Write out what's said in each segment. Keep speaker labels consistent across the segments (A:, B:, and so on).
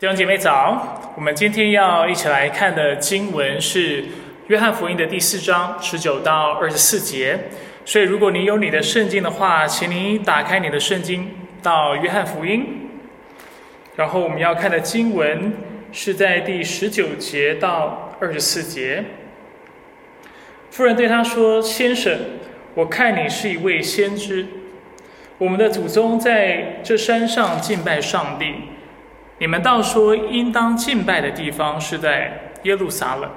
A: 弟兄姐妹早，我们今天要一起来看的经文是约翰福音的第四章十九到二十四节。所以，如果你有你的圣经的话，请你打开你的圣经到约翰福音。然后我们要看的经文是在第十九节到二十四节。夫人对他说：“先生，我看你是一位先知。我们的祖宗在这山上敬拜上帝。”你们倒说，应当敬拜的地方是在耶路撒冷。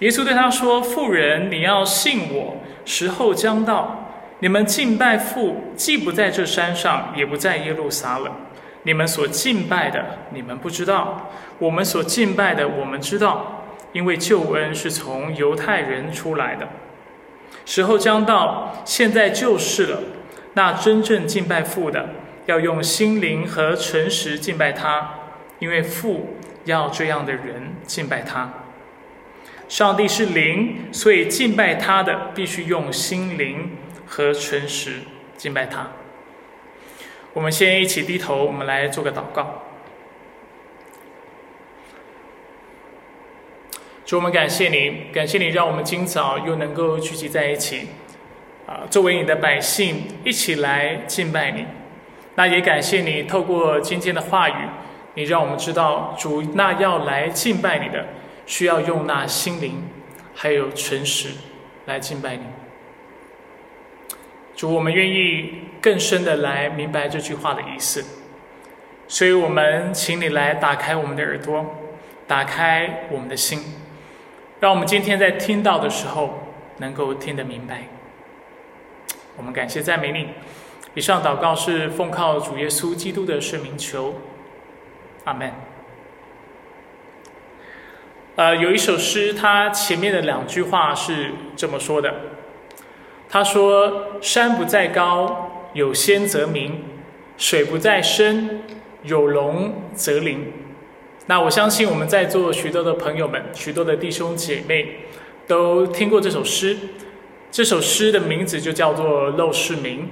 A: 耶稣对他说：“妇人，你要信我，时候将到，你们敬拜父，既不在这山上，也不在耶路撒冷。你们所敬拜的，你们不知道；我们所敬拜的，我们知道，因为救恩是从犹太人出来的。时候将到，现在就是了。那真正敬拜父的。”要用心灵和诚实敬拜他，因为父要这样的人敬拜他。上帝是灵，所以敬拜他的必须用心灵和诚实敬拜他。我们先一起低头，我们来做个祷告。主，我们感谢你，感谢你让我们今早又能够聚集在一起，啊，作为你的百姓一起来敬拜你。那也感谢你透过今天的话语，你让我们知道主那要来敬拜你的，需要用那心灵，还有诚实来敬拜你。主，我们愿意更深的来明白这句话的意思，所以我们请你来打开我们的耳朵，打开我们的心，让我们今天在听到的时候能够听得明白。我们感谢赞美你。以上祷告是奉靠主耶稣基督的圣名求，阿门。呃，有一首诗，它前面的两句话是这么说的：他说，山不在高，有仙则名；水不在深，有龙则灵。那我相信我们在座许多的朋友们，许多的弟兄姐妹都听过这首诗。这首诗的名字就叫做《陋室铭》。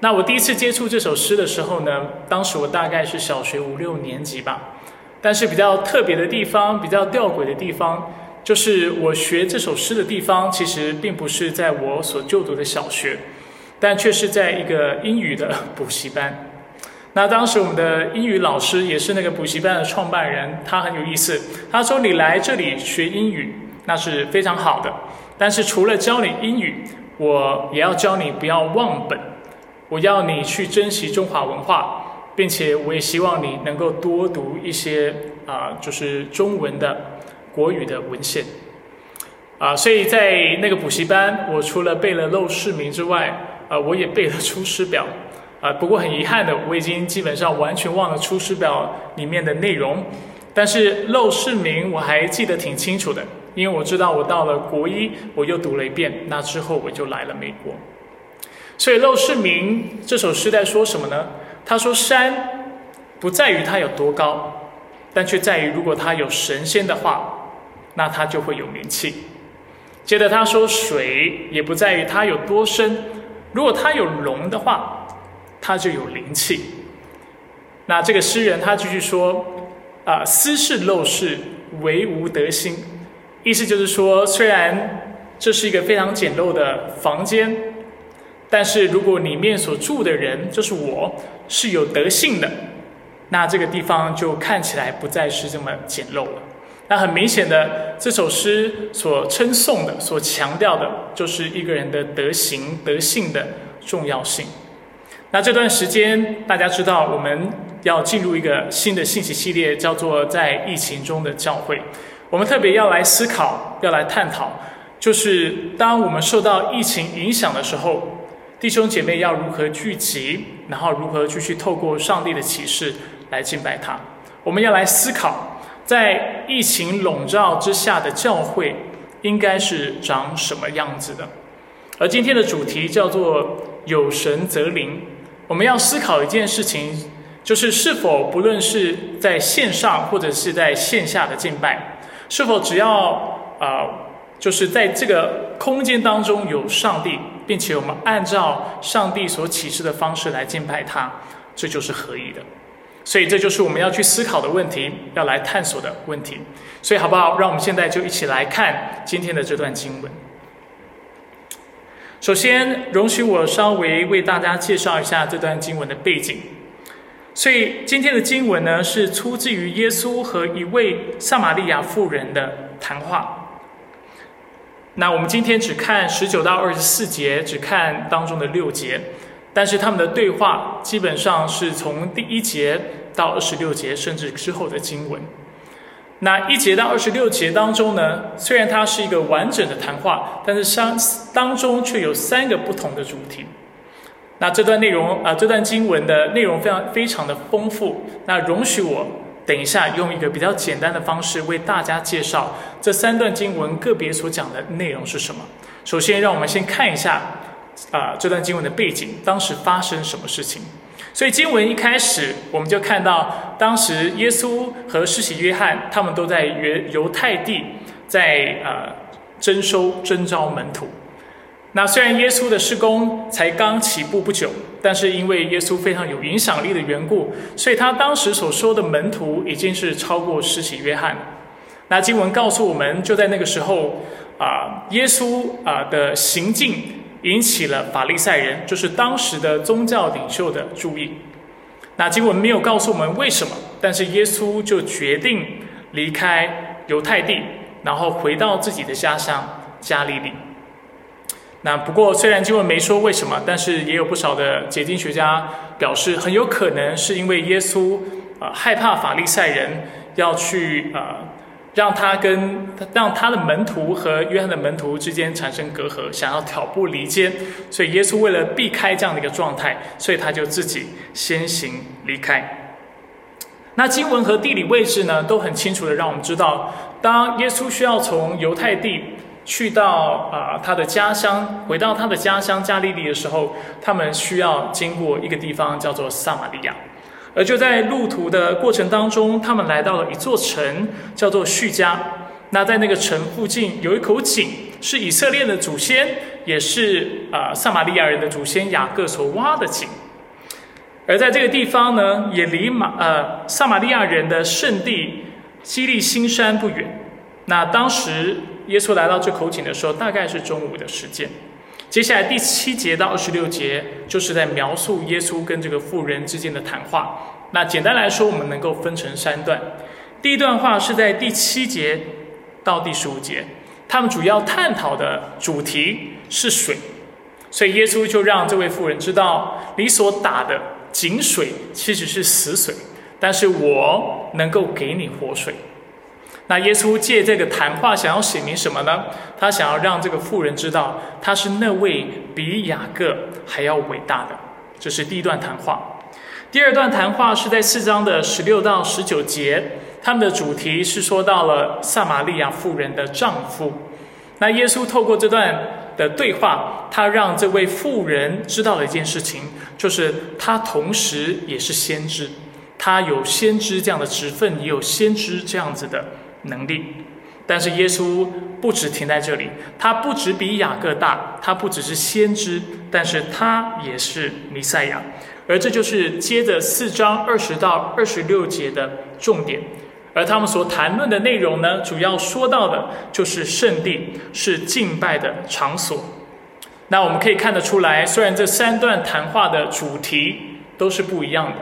A: 那我第一次接触这首诗的时候呢，当时我大概是小学五六年级吧。但是比较特别的地方，比较吊诡的地方，就是我学这首诗的地方，其实并不是在我所就读的小学，但却是在一个英语的补习班。那当时我们的英语老师也是那个补习班的创办人，他很有意思。他说：“你来这里学英语，那是非常好的。但是除了教你英语，我也要教你不要忘本。”我要你去珍惜中华文化，并且我也希望你能够多读一些啊，就是中文的国语的文献啊。所以在那个补习班，我除了背了《陋室铭》之外，啊，我也背了《出师表》啊。不过很遗憾的，我已经基本上完全忘了《出师表》里面的内容，但是《陋室铭》我还记得挺清楚的，因为我知道我到了国一，我又读了一遍，那之后我就来了美国。所以《陋室铭》这首诗在说什么呢？他说：“山不在于它有多高，但却在于如果它有神仙的话，那它就会有名气。”接着他说：“水也不在于它有多深，如果它有龙的话，它就有灵气。”那这个诗人他继续说：“啊，斯是陋室，惟吾德馨。”意思就是说，虽然这是一个非常简陋的房间。但是如果里面所住的人就是我，是有德性的，那这个地方就看起来不再是这么简陋了。那很明显的，这首诗所称颂的、所强调的，就是一个人的德行、德性的重要性。那这段时间，大家知道我们要进入一个新的信息系列，叫做在疫情中的教会。我们特别要来思考、要来探讨，就是当我们受到疫情影响的时候。弟兄姐妹要如何聚集，然后如何继续透过上帝的启示来敬拜他？我们要来思考，在疫情笼罩之下的教会应该是长什么样子的。而今天的主题叫做“有神则灵”。我们要思考一件事情，就是是否不论是在线上或者是在线下的敬拜，是否只要啊。就是在这个空间当中有上帝，并且我们按照上帝所启示的方式来敬拜他，这就是合一的。所以这就是我们要去思考的问题，要来探索的问题。所以好不好？让我们现在就一起来看今天的这段经文。首先，容许我稍微为大家介绍一下这段经文的背景。所以今天的经文呢，是出自于耶稣和一位撒玛利亚妇人的谈话。那我们今天只看十九到二十四节，只看当中的六节，但是他们的对话基本上是从第一节到二十六节，甚至之后的经文。那一节到二十六节当中呢，虽然它是一个完整的谈话，但是相当中却有三个不同的主题。那这段内容啊，这段经文的内容非常非常的丰富。那容许我等一下用一个比较简单的方式为大家介绍这三段经文个别所讲的内容是什么。首先，让我们先看一下啊这段经文的背景，当时发生什么事情。所以经文一开始，我们就看到当时耶稣和施洗约翰他们都在犹犹太地在呃征收征召门徒。那虽然耶稣的施工才刚起步不久，但是因为耶稣非常有影响力的缘故，所以他当时所说的门徒已经是超过施洗约翰。那经文告诉我们，就在那个时候啊，耶稣啊的行径引起了法利赛人，就是当时的宗教领袖的注意。那经文没有告诉我们为什么，但是耶稣就决定离开犹太地，然后回到自己的家乡加利利。那不过，虽然经文没说为什么，但是也有不少的解经学家表示，很有可能是因为耶稣啊害怕法利赛人要去啊让他跟让他的门徒和约翰的门徒之间产生隔阂，想要挑拨离间，所以耶稣为了避开这样的一个状态，所以他就自己先行离开。那经文和地理位置呢，都很清楚的让我们知道，当耶稣需要从犹太地。去到啊他的家乡，回到他的家乡加利利的时候，他们需要经过一个地方叫做撒玛利亚，而就在路途的过程当中，他们来到了一座城，叫做叙加。那在那个城附近有一口井，是以色列的祖先，也是啊撒玛利亚人的祖先雅各所挖的井。而在这个地方呢，也离马呃撒玛利亚人的圣地基利新山不远。那当时。耶稣来到这口井的时候，大概是中午的时间。接下来第七节到二十六节，就是在描述耶稣跟这个妇人之间的谈话。那简单来说，我们能够分成三段。第一段话是在第七节到第十五节，他们主要探讨的主题是水，所以耶稣就让这位妇人知道，你所打的井水其实是死水，但是我能够给你活水。那耶稣借这个谈话想要写明什么呢？他想要让这个妇人知道，他是那位比雅各还要伟大的。这是第一段谈话。第二段谈话是在四章的十六到十九节，他们的主题是说到了撒玛利亚妇人的丈夫。那耶稣透过这段的对话，他让这位妇人知道了一件事情，就是他同时也是先知，他有先知这样的职分，也有先知这样子的。能力，但是耶稣不止停在这里，他不止比雅各大，他不只是先知，但是他也是弥赛亚，而这就是接着四章二十到二十六节的重点，而他们所谈论的内容呢，主要说到的就是圣地是敬拜的场所。那我们可以看得出来，虽然这三段谈话的主题都是不一样的。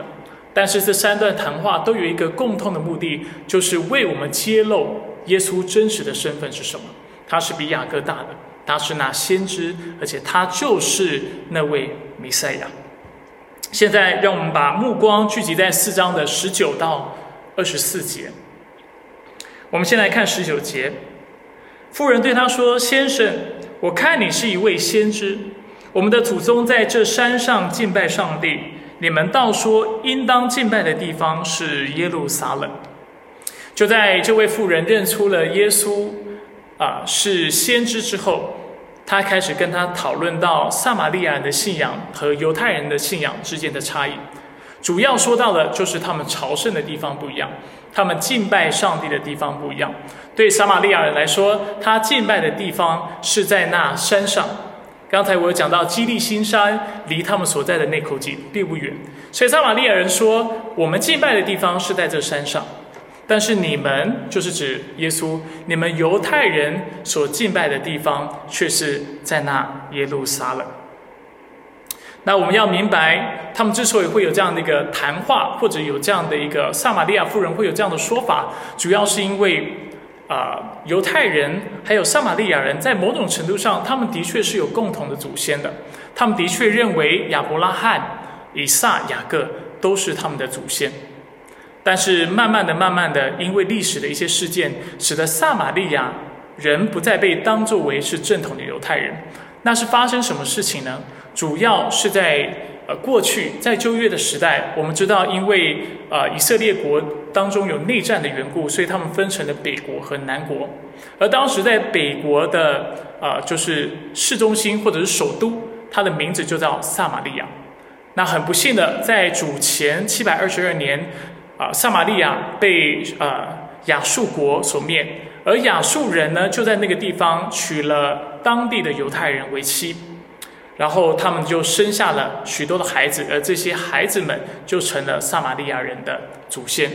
A: 但是这三段谈话都有一个共同的目的，就是为我们揭露耶稣真实的身份是什么。他是比雅各大的，他是那先知，而且他就是那位弥赛亚。现在让我们把目光聚集在四章的十九到二十四节。我们先来看十九节，妇人对他说：“先生，我看你是一位先知。我们的祖宗在这山上敬拜上帝。”你们倒说，应当敬拜的地方是耶路撒冷。就在这位妇人认出了耶稣啊是先知之后，他开始跟他讨论到撒玛利亚人的信仰和犹太人的信仰之间的差异。主要说到的就是他们朝圣的地方不一样，他们敬拜上帝的地方不一样。对撒玛利亚人来说，他敬拜的地方是在那山上。刚才我有讲到基利新山离他们所在的那口井并不远，所以撒玛利亚人说：“我们敬拜的地方是在这山上，但是你们就是指耶稣，你们犹太人所敬拜的地方却是在那耶路撒冷。”那我们要明白，他们之所以会有这样的一个谈话，或者有这样的一个撒玛利亚妇人会有这样的说法，主要是因为。啊，犹太人还有撒玛利亚人在某种程度上，他们的确是有共同的祖先的。他们的确认为亚伯拉罕、以撒、雅各都是他们的祖先。但是慢慢的、慢慢的，因为历史的一些事件，使得撒玛利亚人不再被当作为是正统的犹太人。那是发生什么事情呢？主要是在。呃，过去在旧约的时代，我们知道，因为呃以色列国当中有内战的缘故，所以他们分成了北国和南国。而当时在北国的呃，就是市中心或者是首都，它的名字就叫撒玛利亚。那很不幸的，在主前七百二十二年，啊，撒玛利亚被呃亚述国所灭，而亚述人呢，就在那个地方娶了当地的犹太人为妻。然后他们就生下了许多的孩子，而这些孩子们就成了撒玛利亚人的祖先。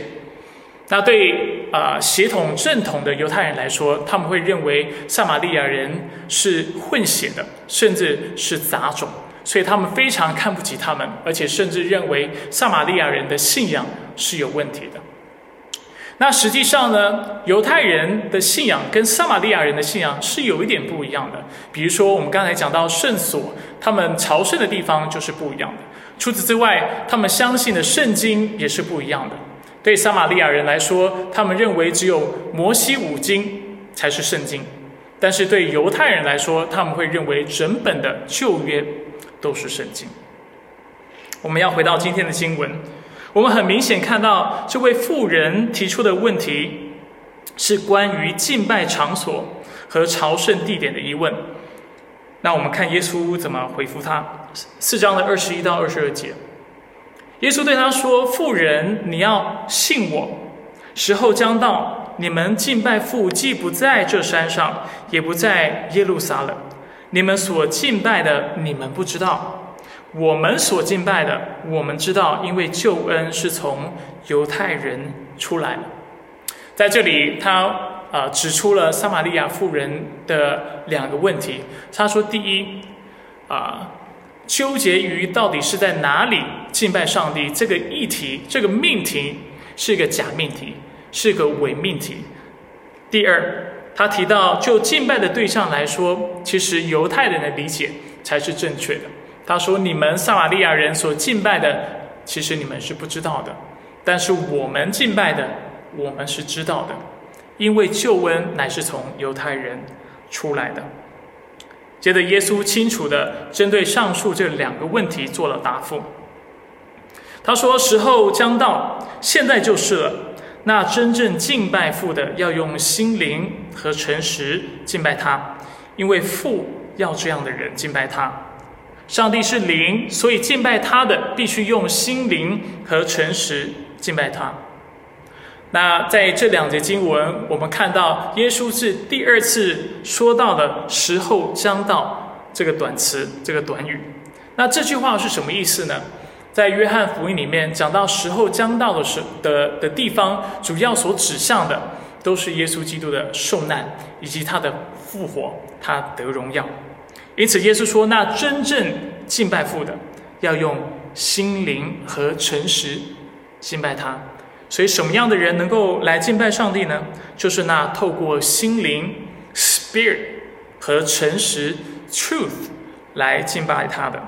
A: 那对啊血统正统的犹太人来说，他们会认为撒玛利亚人是混血的，甚至是杂种，所以他们非常看不起他们，而且甚至认为撒玛利亚人的信仰是有问题的。那实际上呢，犹太人的信仰跟撒玛利亚人的信仰是有一点不一样的。比如说，我们刚才讲到圣所，他们朝圣的地方就是不一样的。除此之外，他们相信的圣经也是不一样的。对撒玛利亚人来说，他们认为只有摩西五经才是圣经；但是对犹太人来说，他们会认为整本的旧约都是圣经。我们要回到今天的经文。我们很明显看到，这位妇人提出的问题是关于敬拜场所和朝圣地点的疑问。那我们看耶稣怎么回复他。四章的二十一到二十二节，耶稣对他说：“妇人，你要信我，时候将到，你们敬拜父既不在这山上，也不在耶路撒冷。你们所敬拜的，你们不知道。”我们所敬拜的，我们知道，因为救恩是从犹太人出来。在这里，他啊指出了撒玛利亚妇人的两个问题。他说：第一，啊，纠结于到底是在哪里敬拜上帝这个议题，这个命题是一个假命题，是一个伪命题。第二，他提到就敬拜的对象来说，其实犹太人的理解才是正确的。他说：“你们撒玛利亚人所敬拜的，其实你们是不知道的；但是我们敬拜的，我们是知道的，因为救恩乃是从犹太人出来的。”接着，耶稣清楚的针对上述这两个问题做了答复。他说：“时候将到，现在就是了。那真正敬拜父的，要用心灵和诚实敬拜他，因为父要这样的人敬拜他。”上帝是灵，所以敬拜他的必须用心灵和诚实敬拜他。那在这两节经文，我们看到耶稣是第二次说到的时候将到这个短词，这个短语。那这句话是什么意思呢？在约翰福音里面讲到时候将到的时的的地方，主要所指向的都是耶稣基督的受难以及他的复活，他得荣耀。因此，耶稣说：“那真正敬拜父的，要用心灵和诚实敬拜他。所以，什么样的人能够来敬拜上帝呢？就是那透过心灵 （spirit） 和诚实 （truth） 来敬拜他的。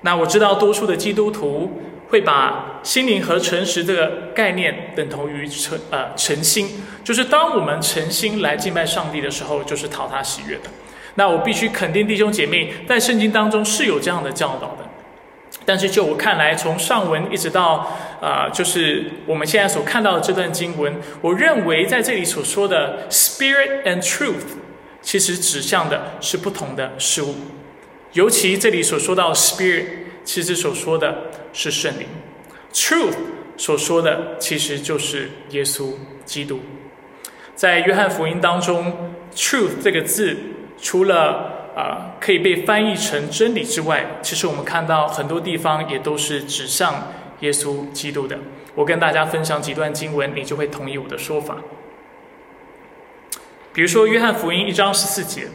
A: 那我知道，多数的基督徒会把心灵和诚实这个概念等同于诚呃诚心，就是当我们诚心来敬拜上帝的时候，就是讨他喜悦的。”那我必须肯定弟兄姐妹，在圣经当中是有这样的教导的，但是就我看来，从上文一直到啊，就是我们现在所看到的这段经文，我认为在这里所说的 Spirit and Truth，其实指向的是不同的事物。尤其这里所说到 Spirit，其实所说的是圣灵；Truth 所说的其实就是耶稣基督。在约翰福音当中，Truth 这个字。除了啊可以被翻译成真理之外，其实我们看到很多地方也都是指向耶稣基督的。我跟大家分享几段经文，你就会同意我的说法。比如说《约翰福音》一章十四节，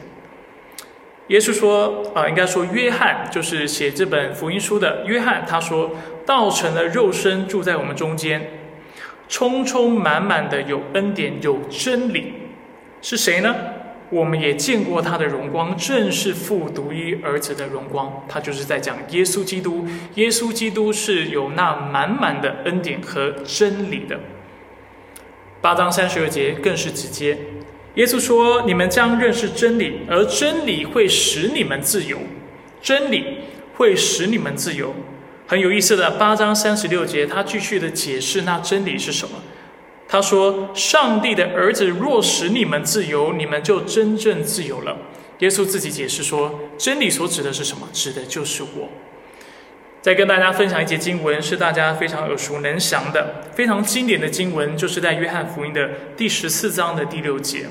A: 耶稣说：“啊，应该说约翰就是写这本福音书的约翰，他说道成了肉身住在我们中间，充充满满的有恩典有真理，是谁呢？我们也见过他的荣光，正是父独一儿子的荣光。他就是在讲耶稣基督，耶稣基督是有那满满的恩典和真理的。八章三十二节更是直接。”耶稣说：“你们将认识真理，而真理会使你们自由。真理会使你们自由。”很有意思的八章三十六节，他继续的解释那真理是什么。他说：“上帝的儿子若使你们自由，你们就真正自由了。”耶稣自己解释说：“真理所指的是什么？指的就是我。”再跟大家分享一节经文，是大家非常耳熟能详的、非常经典的经文，就是在约翰福音的第十四章的第六节。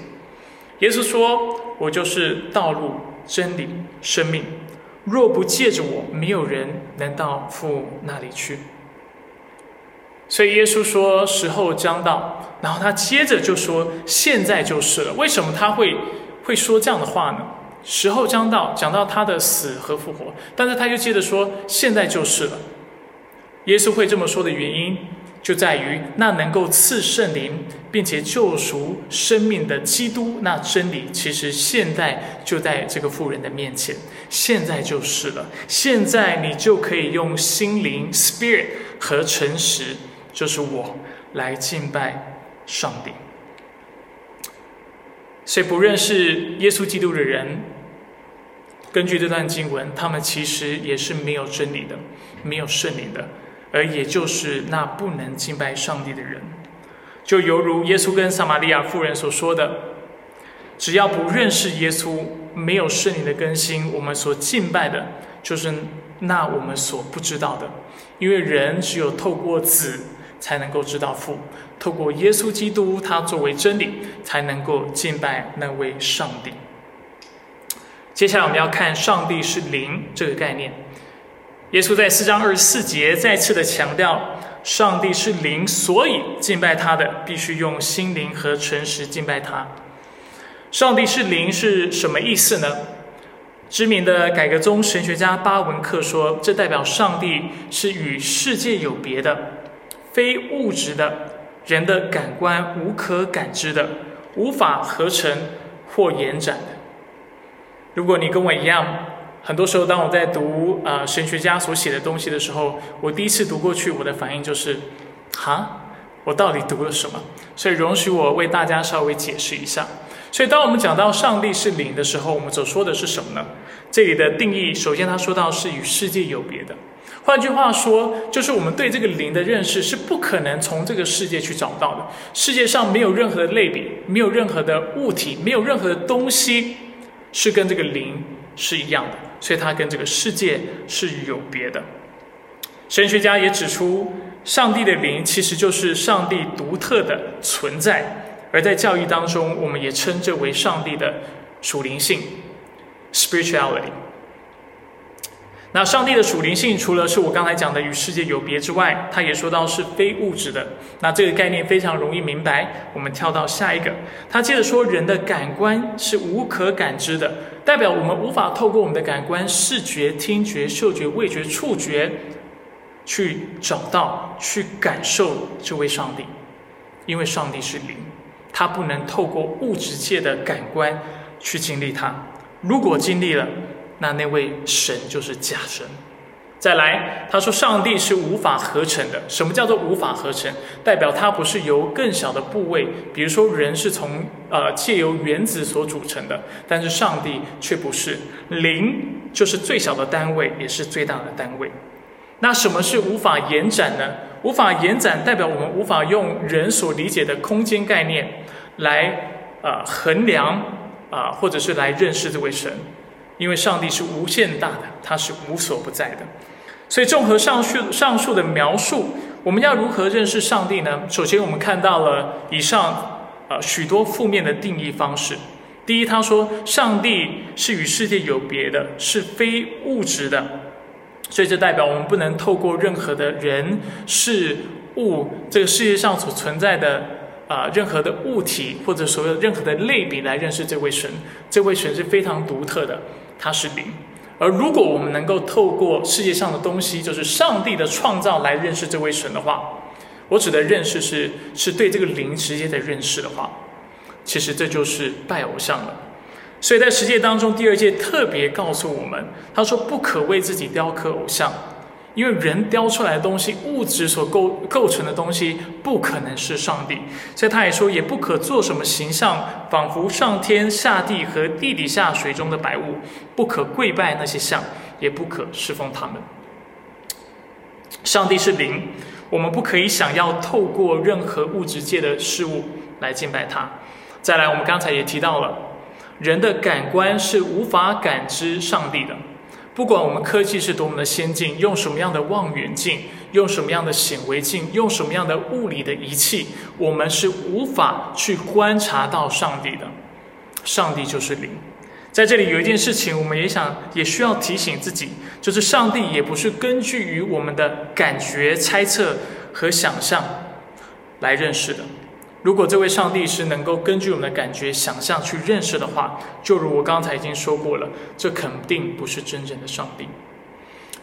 A: 耶稣说：“我就是道路、真理、生命。若不借着我，没有人能到父那里去。”所以耶稣说：“时候将到。”然后他接着就说：“现在就是了。”为什么他会会说这样的话呢？时候将到，讲到他的死和复活，但是他又接着说：“现在就是了。”耶稣会这么说的原因。就在于那能够赐圣灵，并且救赎生命的基督，那真理其实现在就在这个妇人的面前，现在就是了。现在你就可以用心灵 （spirit） 和诚实，就是我来敬拜上帝。所以不认识耶稣基督的人，根据这段经文，他们其实也是没有真理的，没有圣灵的。而也就是那不能敬拜上帝的人，就犹如耶稣跟撒玛利亚妇人所说的：“只要不认识耶稣，没有圣灵的更新，我们所敬拜的，就是那我们所不知道的。因为人只有透过子才能够知道父，透过耶稣基督，他作为真理，才能够敬拜那位上帝。”接下来我们要看上帝是灵这个概念。耶稣在四章二十四节再次的强调，上帝是灵，所以敬拜他的必须用心灵和诚实敬拜他。上帝是灵是什么意思呢？知名的改革宗神学家巴文克说，这代表上帝是与世界有别的、非物质的、人的感官无可感知的、无法合成或延展的。如果你跟我一样，很多时候，当我在读啊神学家所写的东西的时候，我第一次读过去，我的反应就是，哈，我到底读了什么？所以容许我为大家稍微解释一下。所以，当我们讲到上帝是灵的时候，我们所说的是什么呢？这里的定义，首先他说到是与世界有别的。换句话说，就是我们对这个灵的认识是不可能从这个世界去找到的。世界上没有任何的类比，没有任何的物体，没有任何的东西是跟这个灵是一样的。所以它跟这个世界是有别的。神学家也指出，上帝的灵其实就是上帝独特的存在，而在教育当中，我们也称之为上帝的属灵性 （spirituality）。那上帝的属灵性，除了是我刚才讲的与世界有别之外，他也说到是非物质的。那这个概念非常容易明白。我们跳到下一个，他接着说，人的感官是无可感知的，代表我们无法透过我们的感官——视觉、听觉、嗅觉、味觉、触觉，去找到、去感受这位上帝，因为上帝是灵，他不能透过物质界的感官去经历它。如果经历了，那那位神就是假神。再来，他说上帝是无法合成的。什么叫做无法合成？代表它不是由更小的部位，比如说人是从呃借由原子所组成的，但是上帝却不是。零就是最小的单位，也是最大的单位。那什么是无法延展呢？无法延展代表我们无法用人所理解的空间概念来呃衡量啊，或者是来认识这位神。因为上帝是无限大的，他是无所不在的，所以综合上述上述的描述，我们要如何认识上帝呢？首先，我们看到了以上呃许多负面的定义方式，第一，他说上帝是与世界有别的，是非物质的，所以这代表我们不能透过任何的人事物，这个世界上所存在的啊任何的物体或者所有任何的类比来认识这位神。这位神是非常独特的，他是灵。而如果我们能够透过世界上的东西，就是上帝的创造来认识这位神的话，我指的认识是是对这个灵直接的认识的话。其实这就是拜偶像了，所以在十诫当中，第二诫特别告诉我们，他说不可为自己雕刻偶像，因为人雕出来的东西，物质所构构成的东西，不可能是上帝。所以他也说，也不可做什么形象，仿佛上天下地和地底下水中的百物，不可跪拜那些像，也不可侍奉他们。上帝是灵，我们不可以想要透过任何物质界的事物来敬拜他。再来，我们刚才也提到了，人的感官是无法感知上帝的。不管我们科技是多么的先进，用什么样的望远镜，用什么样的显微镜，用什么样的物理的仪器，我们是无法去观察到上帝的。上帝就是灵。在这里有一件事情，我们也想也需要提醒自己，就是上帝也不是根据于我们的感觉、猜测和想象来认识的。如果这位上帝是能够根据我们的感觉、想象去认识的话，就如我刚才已经说过了，这肯定不是真正的上帝。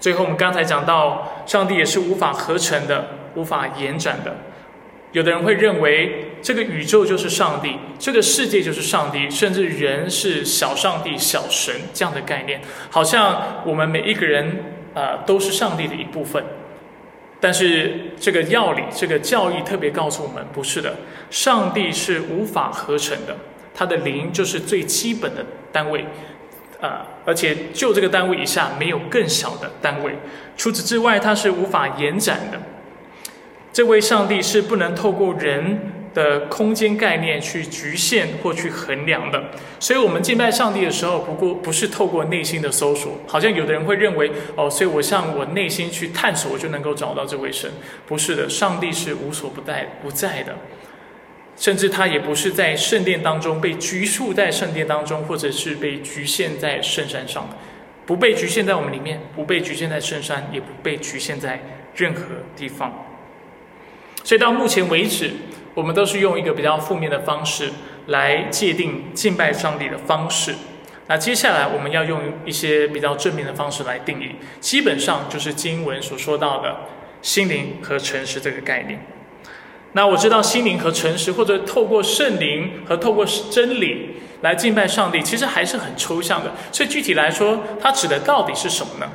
A: 最后，我们刚才讲到，上帝也是无法合成的、无法延展的。有的人会认为，这个宇宙就是上帝，这个世界就是上帝，甚至人是小上帝、小神这样的概念，好像我们每一个人啊都是上帝的一部分。但是这个要理、这个教义特别告诉我们，不是的，上帝是无法合成的，他的灵就是最基本的单位，啊，而且就这个单位以下没有更小的单位，除此之外，它是无法延展的。这位上帝是不能透过人。的空间概念去局限或去衡量的，所以，我们敬拜上帝的时候，不过不是透过内心的搜索，好像有的人会认为，哦，所以我向我内心去探索，我就能够找到这位神。不是的，上帝是无所不在不在的，甚至他也不是在圣殿当中被拘束在圣殿当中，或者是被局限在圣山上，不被局限在我们里面，不被局限在圣山，也不被局限在任何地方。所以到目前为止。我们都是用一个比较负面的方式来界定敬拜上帝的方式。那接下来我们要用一些比较正面的方式来定义，基本上就是经文所说到的心灵和诚实这个概念。那我知道心灵和诚实，或者透过圣灵和透过真理来敬拜上帝，其实还是很抽象的。所以具体来说，它指的到底是什么呢？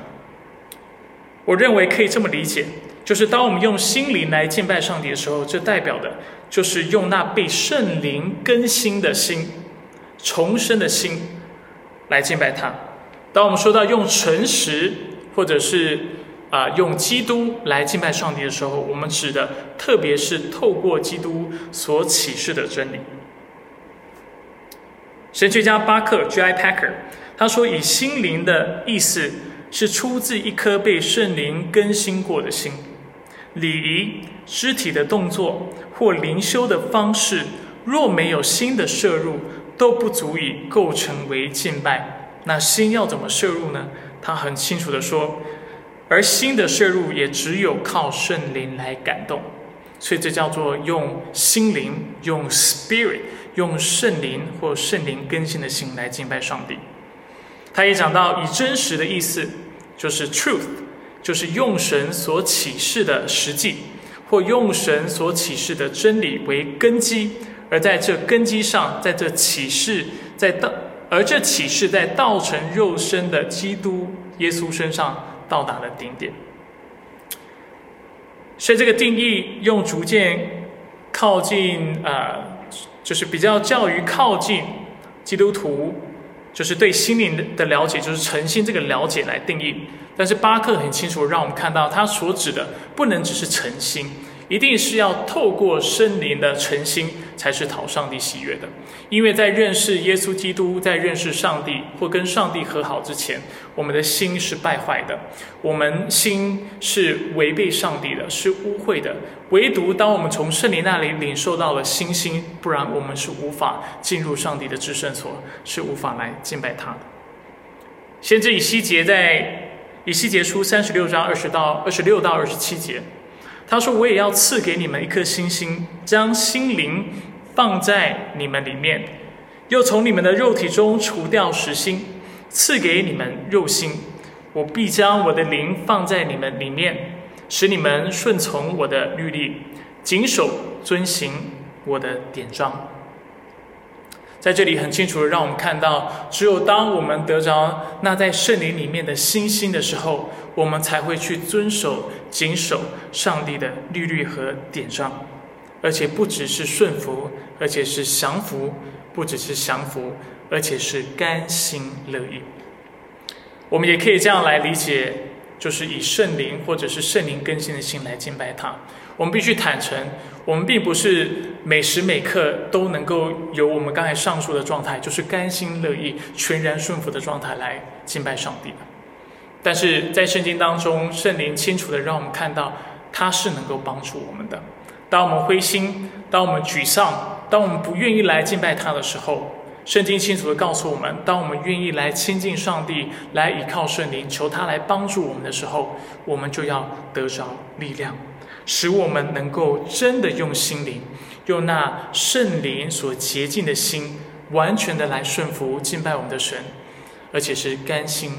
A: 我认为可以这么理解。就是当我们用心灵来敬拜上帝的时候，这代表的就是用那被圣灵更新的心、重生的心来敬拜他。当我们说到用诚实，或者是啊用基督来敬拜上帝的时候，我们指的特别是透过基督所启示的真理。神学家巴克 （J.I. Packer） 他说：“以心灵的意思是出自一颗被圣灵更新过的心。”礼仪、肢体的动作或灵修的方式，若没有心的摄入，都不足以构成为敬拜。那心要怎么摄入呢？他很清楚的说，而心的摄入也只有靠圣灵来感动。所以这叫做用心灵、用 spirit、用圣灵或圣灵更新的心来敬拜上帝。他也讲到，以真实的意思就是 truth。就是用神所启示的实际，或用神所启示的真理为根基，而在这根基上，在这启示在道，而这启示在道成肉身的基督耶稣身上到达了顶点。所以这个定义用逐渐靠近啊，就是比较较于靠近基督徒，就是对心灵的了解，就是诚心这个了解来定义。但是巴克很清楚，让我们看到他所指的不能只是诚心，一定是要透过圣灵的诚心，才是讨上帝喜悦的。因为在认识耶稣基督，在认识上帝或跟上帝和好之前，我们的心是败坏的，我们心是违背上帝的，是污秽的。唯独当我们从圣灵那里领受到了新心，不然我们是无法进入上帝的至圣所，是无法来敬拜他的。先知以西结在以西结书三十六章二十到二十六到二十七节，他说：“我也要赐给你们一颗星星，将心灵。”放在你们里面，又从你们的肉体中除掉实心，赐给你们肉心。我必将我的灵放在你们里面，使你们顺从我的律例，谨守遵行我的典章。在这里很清楚的让我们看到，只有当我们得着那在圣灵里面的星星的时候，我们才会去遵守、谨守上帝的律律和典章。而且不只是顺服，而且是降服；不只是降服，而且是甘心乐意。我们也可以这样来理解，就是以圣灵或者是圣灵更新的心来敬拜他。我们必须坦诚，我们并不是每时每刻都能够有我们刚才上述的状态，就是甘心乐意、全然顺服的状态来敬拜上帝的。但是在圣经当中，圣灵清楚的让我们看到，他是能够帮助我们的。当我们灰心，当我们沮丧，当我们不愿意来敬拜他的时候，圣经清楚的告诉我们：当我们愿意来亲近上帝，来倚靠圣灵，求他来帮助我们的时候，我们就要得着力量，使我们能够真的用心灵，用那圣灵所洁净的心，完全的来顺服敬拜我们的神，而且是甘心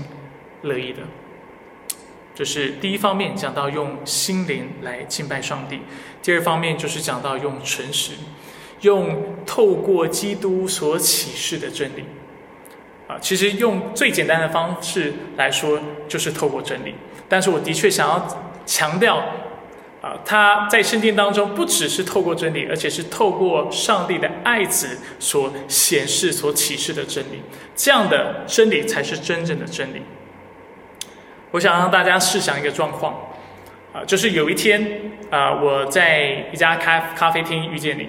A: 乐意的。这是第一方面，讲到用心灵来敬拜上帝；第二方面就是讲到用诚实，用透过基督所启示的真理。啊，其实用最简单的方式来说，就是透过真理。但是我的确想要强调，啊，他在圣经当中不只是透过真理，而且是透过上帝的爱子所显示、所启示的真理。这样的真理才是真正的真理。我想让大家试想一个状况，啊，就是有一天，啊，我在一家咖咖啡厅遇见你，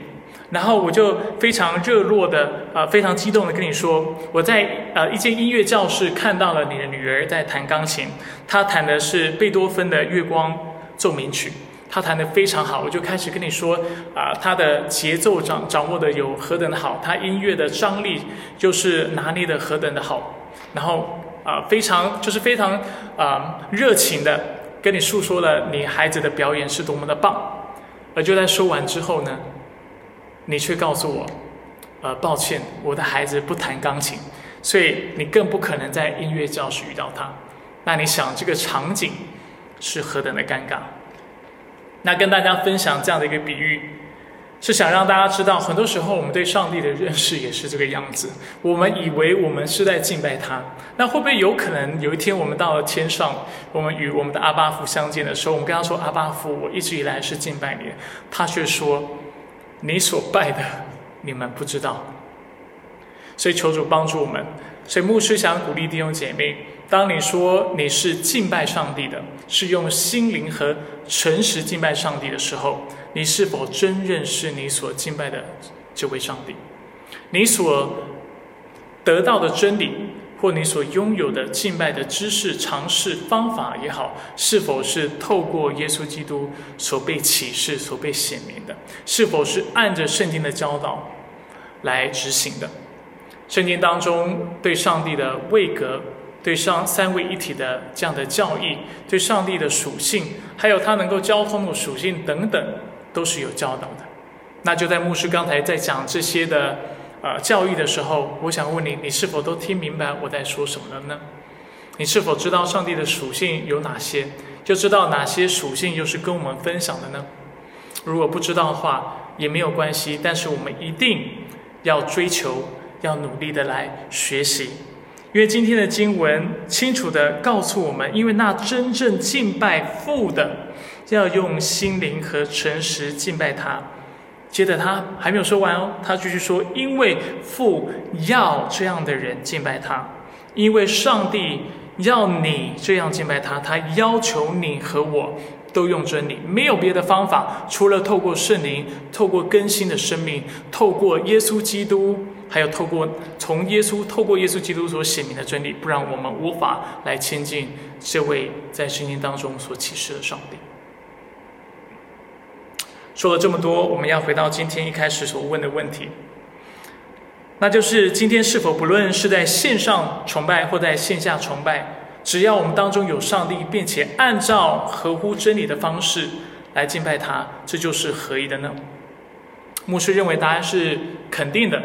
A: 然后我就非常热络的，呃，非常激动的跟你说，我在呃一间音乐教室看到了你的女儿在弹钢琴，她弹的是贝多芬的《月光奏鸣曲》，他弹得非常好，我就开始跟你说，啊，他的节奏掌掌握的有何等的好，他音乐的张力就是拿捏的何等的好，然后。啊，非常就是非常啊热情的跟你诉说了你孩子的表演是多么的棒，而就在说完之后呢，你却告诉我，呃，抱歉，我的孩子不弹钢琴，所以你更不可能在音乐教室遇到他。那你想这个场景是何等的尴尬？那跟大家分享这样的一个比喻。是想让大家知道，很多时候我们对上帝的认识也是这个样子。我们以为我们是在敬拜他，那会不会有可能有一天我们到了天上，我们与我们的阿巴夫相见的时候，我们跟他说：“阿巴夫，我一直以来是敬拜你。”他却说：“你所拜的，你们不知道。”所以求主帮助我们。所以牧师想鼓励弟兄姐妹：当你说你是敬拜上帝的，是用心灵和诚实敬拜上帝的时候。你是否真认识你所敬拜的这位上帝？你所得到的真理，或你所拥有的敬拜的知识、尝试、方法也好，是否是透过耶稣基督所被启示、所被显明的？是否是按着圣经的教导来执行的？圣经当中对上帝的位格、对上三位一体的这样的教义、对上帝的属性，还有他能够交通的属性等等。都是有教导的，那就在牧师刚才在讲这些的呃教育的时候，我想问你，你是否都听明白我在说什么了呢？你是否知道上帝的属性有哪些？就知道哪些属性又是跟我们分享的呢？如果不知道的话也没有关系，但是我们一定要追求，要努力的来学习，因为今天的经文清楚的告诉我们，因为那真正敬拜父的。要用心灵和诚实敬拜他。接着他还没有说完哦，他继续说：“因为父要这样的人敬拜他，因为上帝要你这样敬拜他，他要求你和我都用真理，没有别的方法，除了透过圣灵，透过更新的生命，透过耶稣基督，还有透过从耶稣透过耶稣基督所显明的真理，不然我们无法来亲近这位在圣经当中所启示的上帝。说了这么多，我们要回到今天一开始所问的问题，那就是今天是否不论是在线上崇拜或在线下崇拜，只要我们当中有上帝，并且按照合乎真理的方式来敬拜他，这就是合一的呢？牧师认为答案是肯定的，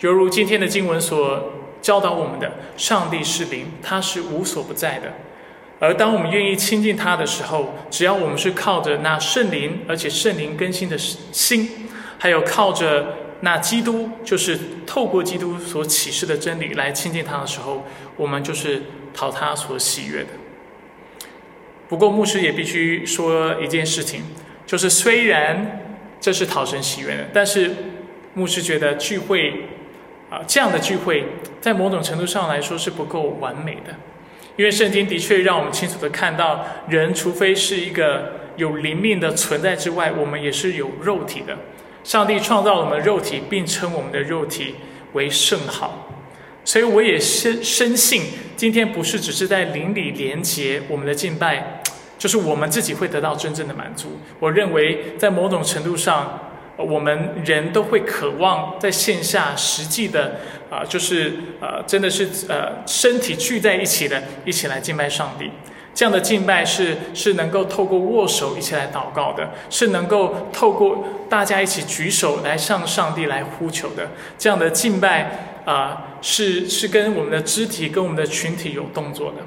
A: 犹如今天的经文所教导我们的，上帝是灵，他是无所不在的。而当我们愿意亲近他的时候，只要我们是靠着那圣灵，而且圣灵更新的心，还有靠着那基督，就是透过基督所启示的真理来亲近他的时候，我们就是讨他所喜悦的。不过牧师也必须说一件事情，就是虽然这是讨神喜悦的，但是牧师觉得聚会啊这样的聚会，在某种程度上来说是不够完美的。因为圣经的确让我们清楚的看到，人除非是一个有灵命的存在之外，我们也是有肉体的。上帝创造我们的肉体，并称我们的肉体为圣好。所以我也深深信，今天不是只是在灵里连接我们的敬拜，就是我们自己会得到真正的满足。我认为在某种程度上。我们人都会渴望在线下实际的啊，就是呃，真的是呃，身体聚在一起的，一起来敬拜上帝。这样的敬拜是是能够透过握手一起来祷告的，是能够透过大家一起举手来向上帝来呼求的。这样的敬拜啊，是是跟我们的肢体跟我们的群体有动作的。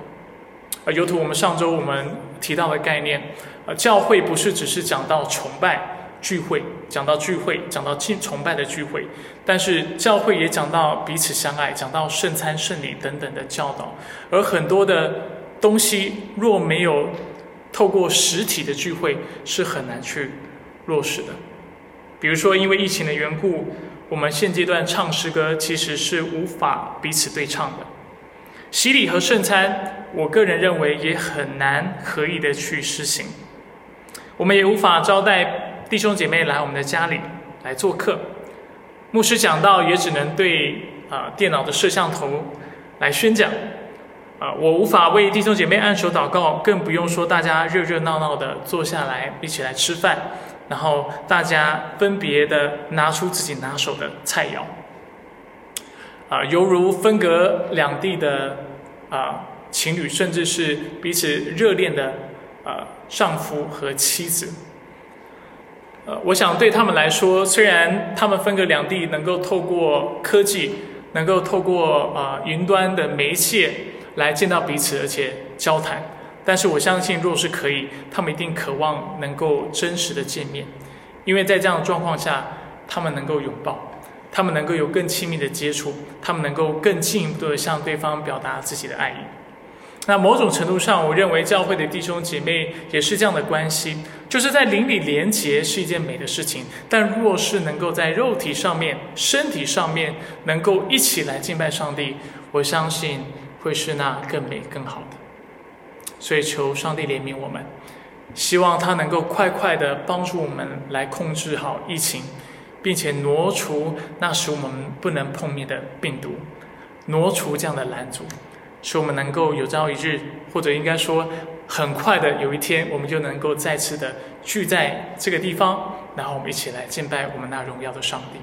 A: 啊，犹如我们上周我们提到的概念，呃，教会不是只是讲到崇拜。聚会讲到聚会，讲到敬崇拜的聚会，但是教会也讲到彼此相爱，讲到圣餐、圣礼等等的教导。而很多的东西若没有透过实体的聚会，是很难去落实的。比如说，因为疫情的缘故，我们现阶段唱诗歌其实是无法彼此对唱的。洗礼和圣餐，我个人认为也很难合意的去实行。我们也无法招待。弟兄姐妹来我们的家里来做客，牧师讲到也只能对啊电脑的摄像头来宣讲，啊我无法为弟兄姐妹按手祷告，更不用说大家热热闹闹的坐下来一起来吃饭，然后大家分别的拿出自己拿手的菜肴，啊犹如分隔两地的啊情侣，甚至是彼此热恋的啊丈夫和妻子。呃，我想对他们来说，虽然他们分隔两地，能够透过科技，能够透过啊云端的媒介来见到彼此，而且交谈，但是我相信，若是可以，他们一定渴望能够真实的见面，因为在这样的状况下，他们能够拥抱，他们能够有更亲密的接触，他们能够更进一步的向对方表达自己的爱意。那某种程度上，我认为教会的弟兄姐妹也是这样的关系，就是在邻里连结是一件美的事情。但若是能够在肉体上面、身体上面能够一起来敬拜上帝，我相信会是那更美、更好的。所以求上帝怜悯我们，希望他能够快快的帮助我们来控制好疫情，并且挪除那使我们不能碰面的病毒，挪除这样的拦阻。使我们能够有朝一日，或者应该说很快的有一天，我们就能够再次的聚在这个地方，然后我们一起来敬拜我们那荣耀的上帝。